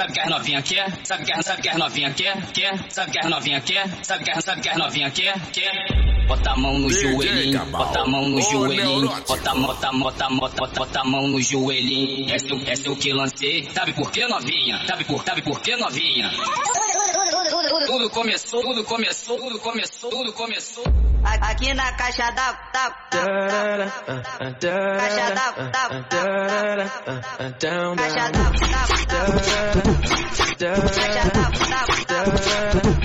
Sabe que as novinha quer? Sabe que, sabe que as novinha quer? Quer? Sabe que as novinha quer? Sabe que, sabe que as novinha quer? Quer? Bota a mão no joelhinho, bota a mão no joelhinho, bota, bota, bota, bota, bota a mão no joelhinho. Esse, é esse é o que lancei. Sabe por que novinha? Sabe por, sabe por que novinha? Tudo começou, tudo começou, tudo começou, tudo começou. Aqui na caixa da, da, da, caixa da, da, da, caixa da, da, caixa da,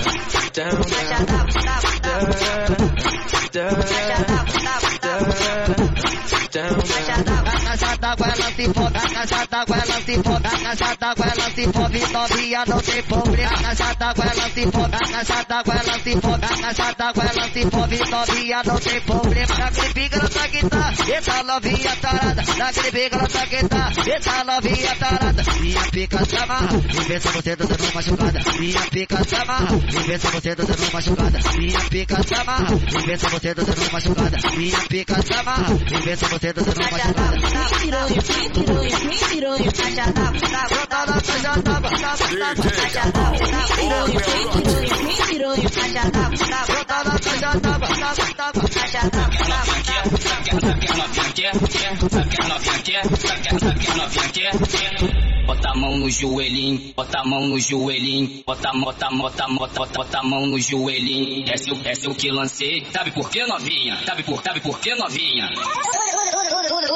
se foda, a casa d'água ela se foda, a casa d'água ela se foda, novinha não tem problema, a casa d'água ela se foda, a casa d'água ela se foda, a casa d'água ela se foda, novinha não tem problema, naquele pica ela tá guitarra, essa novinha tarada, naquele pica ela tá guitarra, essa novinha tarada, minha pica se amarra, se você tá dando machucada, minha pica se amarra, se você tá dando machucada, minha pica se amarra, se você tá dando machucada, minha pica se amarra, se você tá dando machucada. Piranha, vem piranha, vem piranha, caixa da, da, Bota na caixa d'água, caixa da, piranha, vem piranha, vem piranha, caixa da, da, bota na caixa d'água, caixa da, da, Sabe que as novinha quer? Quer? Sabe que as novinha quer? Sabe que, sabe que as novinha quer? Quer? Bota a mão no joelhinho, bota a mão no joelhinho, bota, bota, bota, bota, bota, a mão no joelhinho. É esse é o que lancei. Sabe por que novinha? Sabe por, sabe por que novinha?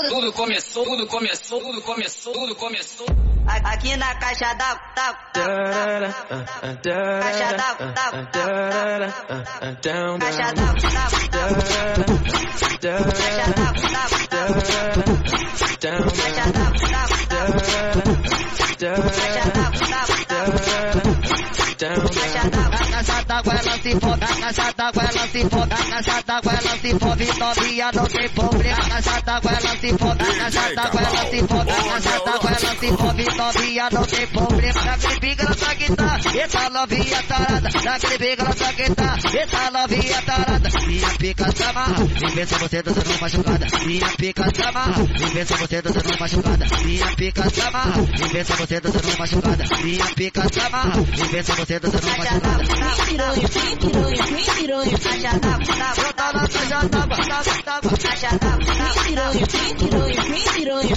Tudo começou, tudo começou, tudo começou, tudo começou. Aqui na caixa da, caixa da, caixa da, caixa da, caixa da, caixa caixa d'água ela se foda, a casa d'água ela se foda, a casa d'água ela se foda, novinha não tem problema. A casa d'água ela se foda, a casa d'água ela se foda, a casa d'água ela se foda, novinha não tem tá essa novinha tarada, naquele pica ela tá guitarra, essa novinha tarada. Minha pica se amarra, e vê se você tá sendo machucada. Minha pica se amarra, e se você tá sendo machucada. Minha pica se amarra, e vê se você tá sendo machucada. Minha pica se amarra, e você tá sendo caixa machucada. da, piranha, vem piranha, vem piranha, caixa da, da, Bota na caixa d'água, d'água, caixa da, piranha, vem piranha, vem piranha,